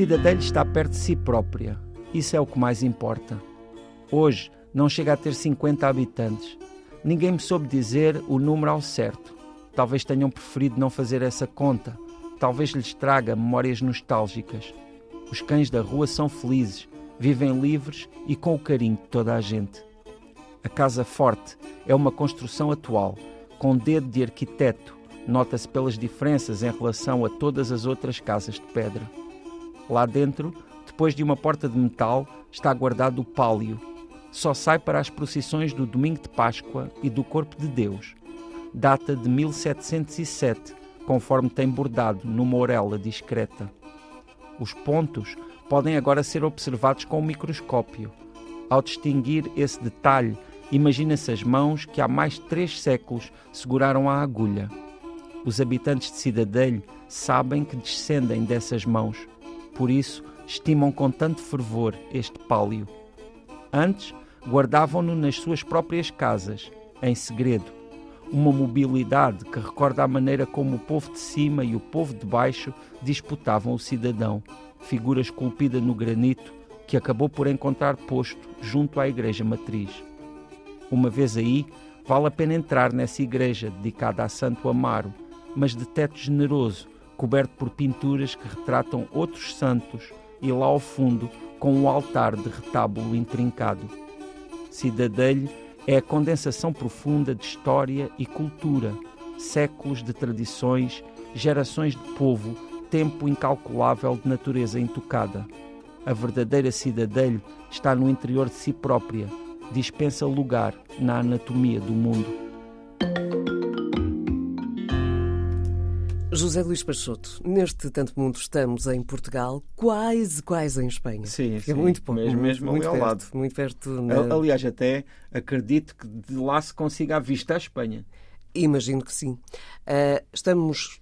Cidadelho está perto de si própria. Isso é o que mais importa. Hoje não chega a ter 50 habitantes. Ninguém me soube dizer o número ao certo. Talvez tenham preferido não fazer essa conta. Talvez lhes traga memórias nostálgicas. Os cães da rua são felizes, vivem livres e com o carinho de toda a gente. A Casa Forte é uma construção atual, com dedo de arquiteto, nota-se pelas diferenças em relação a todas as outras casas de pedra. Lá dentro, depois de uma porta de metal, está guardado o pálio. Só sai para as procissões do Domingo de Páscoa e do Corpo de Deus. Data de 1707, conforme tem bordado numa orelha discreta. Os pontos podem agora ser observados com o microscópio. Ao distinguir esse detalhe, imagina-se as mãos que há mais de três séculos seguraram a agulha. Os habitantes de Cidadelho sabem que descendem dessas mãos, por isso estimam com tanto fervor este pálio. Antes, guardavam-no nas suas próprias casas, em segredo. Uma mobilidade que recorda a maneira como o povo de cima e o povo de baixo disputavam o cidadão, figura esculpida no granito que acabou por encontrar posto junto à igreja matriz. Uma vez aí, vale a pena entrar nessa igreja dedicada a Santo Amaro, mas de teto generoso, coberto por pinturas que retratam outros santos e lá ao fundo com um altar de retábulo intrincado. Cidadelho é a condensação profunda de história e cultura, séculos de tradições, gerações de povo, tempo incalculável de natureza intocada. A verdadeira cidadelho está no interior de si própria, dispensa lugar na anatomia do mundo. José Luís Peixoto, neste tanto mundo estamos em Portugal, quase, quase em Espanha. Sim, é sim. muito pouco. Mesmo, muito, mesmo muito ao perto, lado. Muito perto. na- Aliás, até acredito que de lá se consiga a vista à Espanha. Imagino que sim. Ah, estamos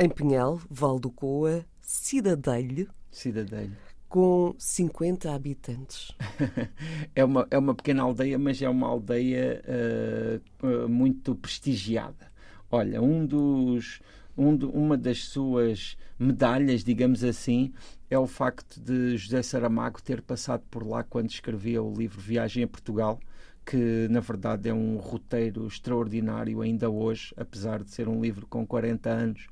em Pinhal, Val do Coa, Cidadelho, Cidadelho. com 50 habitantes. É uma, é uma pequena aldeia, mas é uma aldeia eh, muito prestigiada. Olha, um dos, um do- uma das suas medalhas, digamos assim, é o facto de José Saramago ter passado por lá quando escrevia o livro Viagem a Portugal, que na verdade é um roteiro extraordinário ainda hoje, apesar de ser um livro com 40 anos,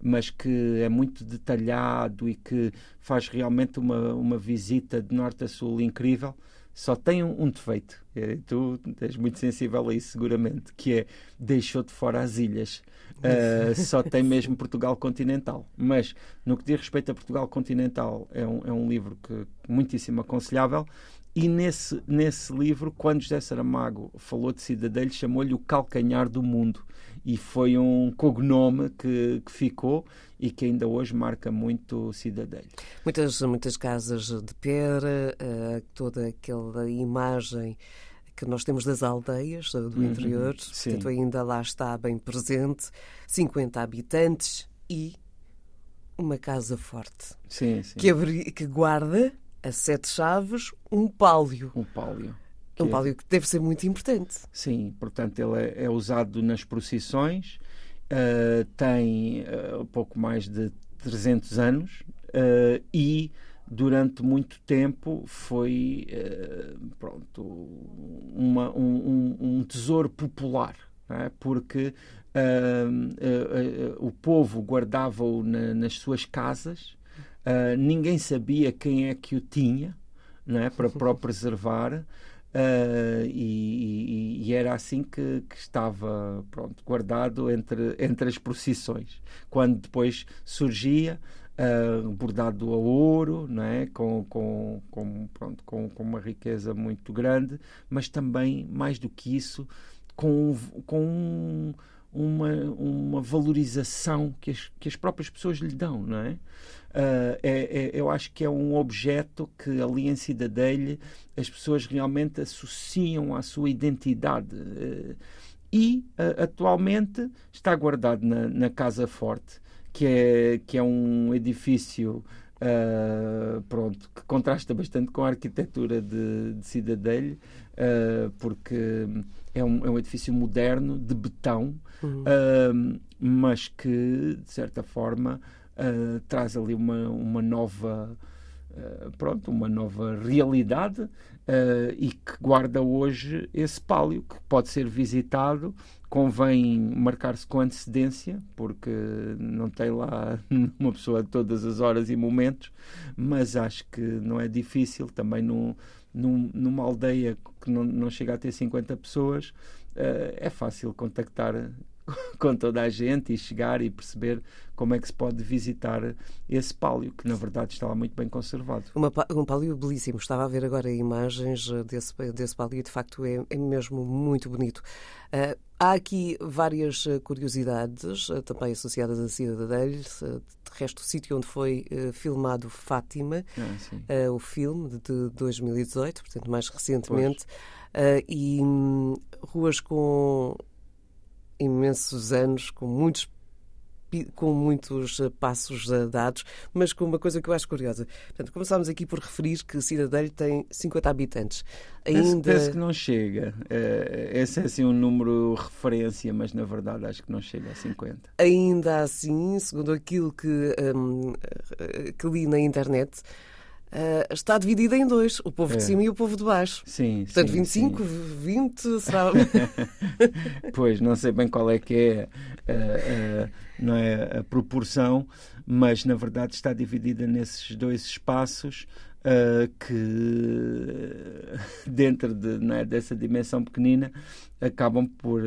mas que é muito detalhado e que faz realmente uma, uma visita de norte a sul incrível. Só tem um, um defeito, e tu és muito sensível a isso seguramente, que é deixou de fora as ilhas. Uh, só tem mesmo Portugal continental. Mas no que diz respeito a Portugal continental, é um, é um livro que muitíssimo aconselhável. E nesse, nesse livro, quando José Saramago falou de Cidadelho, chamou-lhe o calcanhar do mundo. E foi um cognome que, que ficou e que ainda hoje marca muito Cidadelho. Muitas, muitas casas de pedra, ah, toda aquela imagem que nós temos das aldeias ah, do Uhum, interior, sim. portanto ainda lá está bem presente, 50 habitantes e uma casa forte Sim, sim. que, abri- que guarda a sete chaves um pálio. Um pálio. Um Que- pálio que deve ser muito importante. Sim, portanto, ele é, é usado nas procissões, uh, tem uh, pouco mais de 300 anos uh, e durante muito tempo foi uh, pronto, uma- um, um- tesouro popular, é? porque uh, uh, uh, o povo guardava-o na- nas suas casas, ninguém sabia quem é que o tinha não é? para, para o preservar. Uh, e, e- e era assim que, que estava pronto, guardado entre, entre as procissões. Quando depois surgia, uh, bordado a ouro, não é? com, com, com, pronto, com, com uma riqueza muito grande, mas também, mais do que isso, com, com um- uma, uma valorização que as, que as próprias pessoas lhe dão, não é? Ah, é- é- eu acho que é um objeto que ali em Cidadelha as pessoas realmente associam à sua identidade. Eh, e ah, atualmente está guardado na, na Casa Forte, que é, que é um edifício ah, pronto, que contrasta bastante com a arquitetura de, de Cidadelha, ah, porque é um, é um edifício moderno, de betão, Uhum. ah, mas que, de certa forma, uh, traz ali uma, uma nova uh, pronto, uma nova realidade uh, e que guarda hoje esse pálio que pode ser visitado convém marcar-se com antecedência, porque não tem lá uma pessoa a todas as horas e momentos, mas acho que não é difícil. Também num, numa aldeia que não, não chega a ter 50 pessoas, uh, é fácil contactar com toda a gente e chegar e perceber como é que se pode visitar esse pálio, que na verdade está lá muito bem conservado. Uma, um pálio belíssimo. Estava a ver agora imagens eh, desse, desse pálio e de facto é, é mesmo muito bonito. Uh, há aqui várias eh, curiosidades uh, também associadas à Cidadela. Uh, de resto, o sítio onde foi filmado Fátima, ah, o filme de 2018, portanto mais recentemente, e um, ruas com imensos anos, com muitos com muitos eh, passos eh, dados, mas com uma coisa que eu acho curiosa. Portanto, começámos aqui por referir que Cidadelho tem 50 habitantes. Ainda... Penso, penso que não chega. Uh, esse é assim um número referência, mas na verdade acho que não chega a 50. Ainda assim, segundo aquilo que, um, que li na internet, Uh, está dividida em dois, o povo é. de cima e o povo de baixo. Sim, Portanto, sim, 25, sim. 20, será. pois, não sei bem qual é que é, uh, uh, não é a proporção, mas na verdade está dividida nesses dois espaços. que dentro de, é, dessa dimensão pequenina acabam por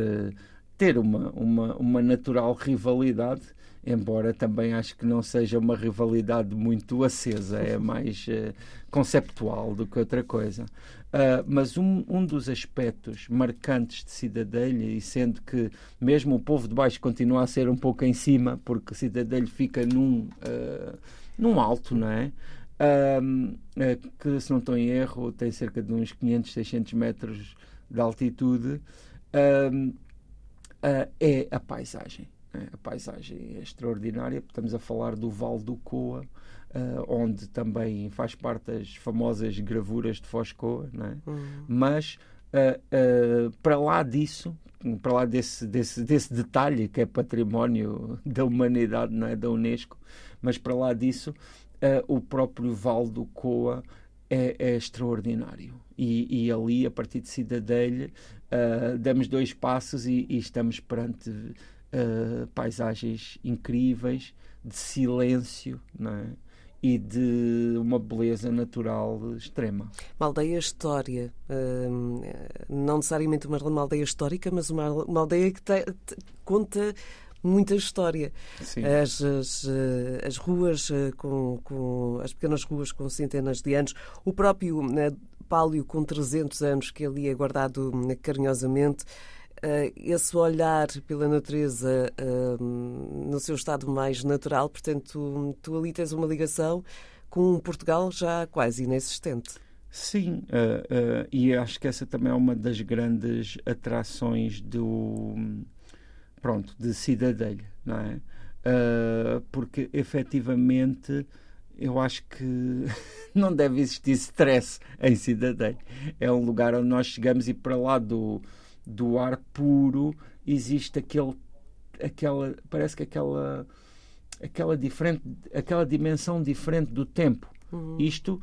ter uma, uma, uma natural rivalidade embora também acho que não seja uma rivalidade muito acesa, é mais uh, conceptual do que outra coisa. Uh, mas um, um dos aspectos marcantes de Cidadelha, e sendo que mesmo o povo de baixo continua a ser um pouco em cima, porque Cidadelha fica num, uh, num alto, não é? que, se não estou em erro, tem cerca de uns 500, 600 metros de altitude, é a paisagem a paisagem é extraordinária. Estamos a falar do Vale do Coa, uh, onde também faz parte das famosas gravuras de Foscoa, é? uhum. mas uh, uh, para lá disso, para lá desse, desse, desse detalhe que é património da humanidade, não é da Unesco, mas para lá disso, o próprio Vale do Coa é, é extraordinário. E, e, ali, a partir de Cidadelha, damos dois passos e, e estamos perante uh, paisagens incríveis, de silêncio, não é? e de uma beleza natural extrema. Uma aldeia história, hum, não necessariamente uma, uma, aldeia histórica, mas uma, uma aldeia que te, te, conta muita história. As, as, eh, as, ruas eh, com, com, as pequenas ruas com centenas de anos, o próprio né, pálio com 300 anos que ali é guardado carinhosamente. Uh, esse olhar pela natureza uh, no seu estado mais natural, portanto, tu, ali tens uma ligação com Portugal já quase inexistente. Sim, uh, e acho que essa também é uma das grandes atrações do pronto de Cidadelha, não é? porque efetivamente eu acho que não deve existir stress em Cidadelha. É um lugar onde nós chegamos e para lá do do ar puro existe aquele aquela parece que aquela aquela diferente aquela dimensão diferente do tempo uhum. isto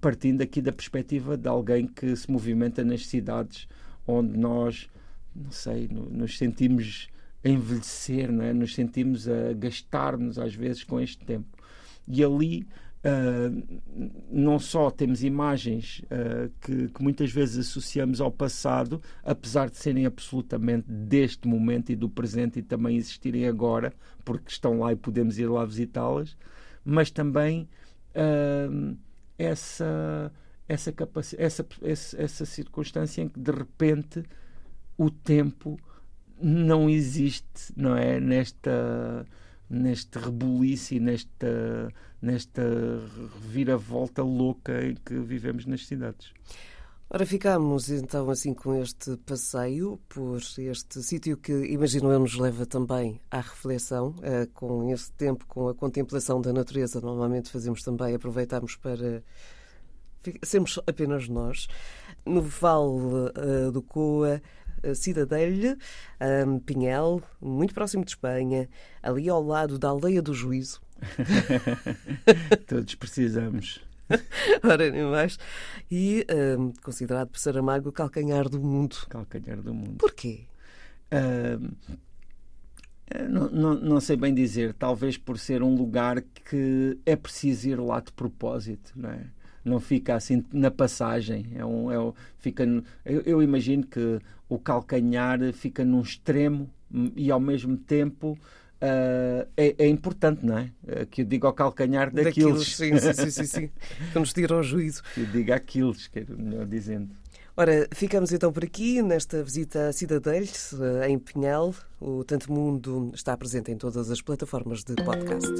partindo aqui da perspectiva de alguém que se movimenta nas cidades onde nós não sei nos sentimos a envelhecer não é? nos sentimos a gastar-nos às vezes com este tempo e ali Uh, não só temos imagens uh, que, que, muitas vezes associamos ao passado, apesar de serem absolutamente deste momento e do presente e também existirem agora, porque estão lá e podemos ir lá visitá-las, mas também uh, essa, essa, essa, essa, essa circunstância em que de repente o tempo não existe, não é? Nesta neste rebuliço e nesta, nesta reviravolta louca em que vivemos nas cidades. Ora, ficamos então assim com este passeio por este sítio que, imagino eu, nos leva também à reflexão, eh, com esse tempo, com a contemplação da natureza. Normalmente fazemos também, aproveitamos para sermos apenas nós. No Vale uh, do Coa, Cidadelle, um, Pinhel, muito próximo de Espanha, ali ao lado da Aldeia do Juízo. Todos precisamos. Ora, nem mais. E um, considerado por Saramago o calcanhar do mundo. Calcanhar do mundo. Porquê? Uh, não, não, não, sei bem dizer, talvez por ser um lugar que é preciso ir lá de propósito, não é? Não fica assim na passagem. É um, é um, fica, eu, eu imagino que o calcanhar fica num extremo e ao mesmo tempo Uh, é, é, importante, não é? Uh, que eu diga ao calcanhar daqueles. Sim, sim, sim, sim, sim. que nos tira ao juízo. Que eu diga aqueles, quero melhor dizendo. Ora, ficamos então por aqui nesta visita a Cidadelhos, eh, em Pinhal. O Tanto Mundo está presente em todas as plataformas de podcast.